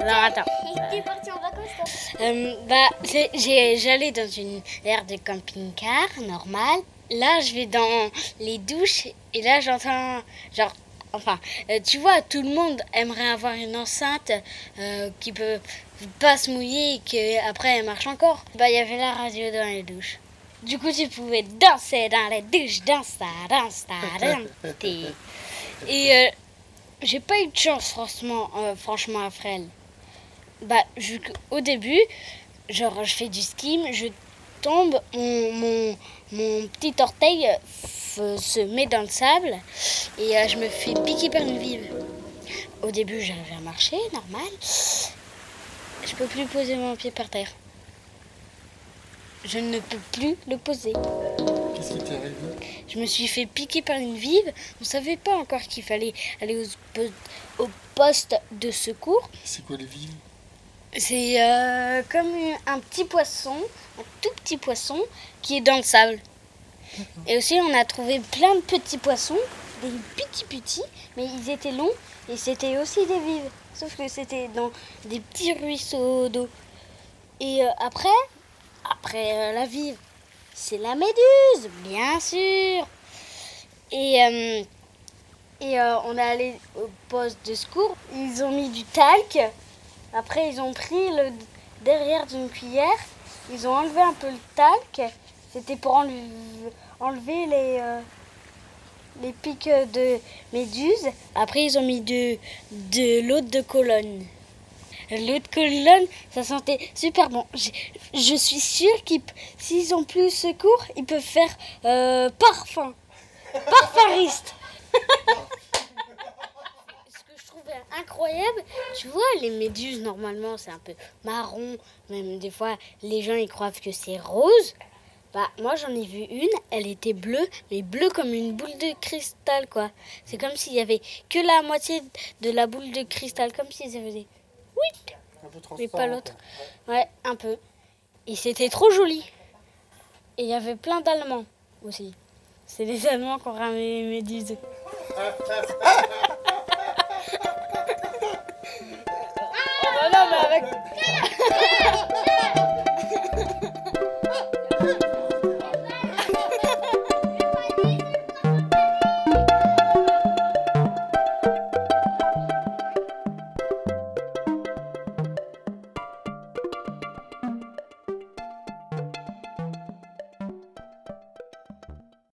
Alors attends. T'es parti en vacances toi Euh, bah, c'est- j'ai- j'allais dans une aire de camping-car normale. Là, je vais dans les douches et là, j'entends genre. Enfin, euh, tu vois, tout le monde aimerait avoir une enceinte euh, qui peut pas se mouiller et qu'après elle marche encore. Bah, il y avait la radio dans les douches. Du coup, tu pouvais danser dans les douches, danse, ta, danse, ta, danse. t'es- Et euh, j'ai pas eu de chance, franchement, euh, franchement, à Frel. Bah, vu au début, genre, je fais du ski, je tombe, mon, mon, mon petit orteil euh, se met dans le sable et euh, je me fais piquer par une vive. Au début, j'arrive à marcher, normal. Je peux plus poser mon pied par terre. Je ne peux plus le poser. Qu'est-ce qui t'est arrivé Je me suis fait piquer par une vive. On savait pas encore qu'il fallait aller au poste de secours. C'est quoi les vives? C'est euh, comme un petit poisson, un tout petit poisson qui est dans le sable. Et aussi, on a trouvé plein de petits poissons, des petits petits, mais ils étaient longs et c'était aussi des vives. Sauf que c'était dans des petits ruisseaux d'eau. Et euh, après, après euh, la vive, c'est la méduse, bien sûr. Et, euh, euh, on est allé au poste de secours. Ils ont mis du talc. Après, ils ont pris le derrière d'une cuillère. Ils ont enlevé un peu le talc. C'était pour enlever, euh, les pics de méduse. Après, ils ont mis de, de l'eau de colonne. L'eau de colonne, ça sentait super bon. Je suis sûre qu'ils, s'ils ont plus secours, ils peuvent faire euh, parfum. Parfumiste. Ce que je trouvais incroyable, tu vois, les méduses, normalement, c'est un peu marron. Même des fois, les gens, ils croient que c'est rose. Bah, moi, j'en ai vu une, elle était bleue, mais bleue comme une boule de cristal, quoi. C'est comme s'il y avait que la moitié de la boule de cristal, comme si ça faisait Un peu mais pas l'autre. Ouais, un peu. Et c'était trop joli. Et il y avait plein d'Allemands aussi. C'est les Allemands qui ont ramené méduses. oh bah non, mais avec...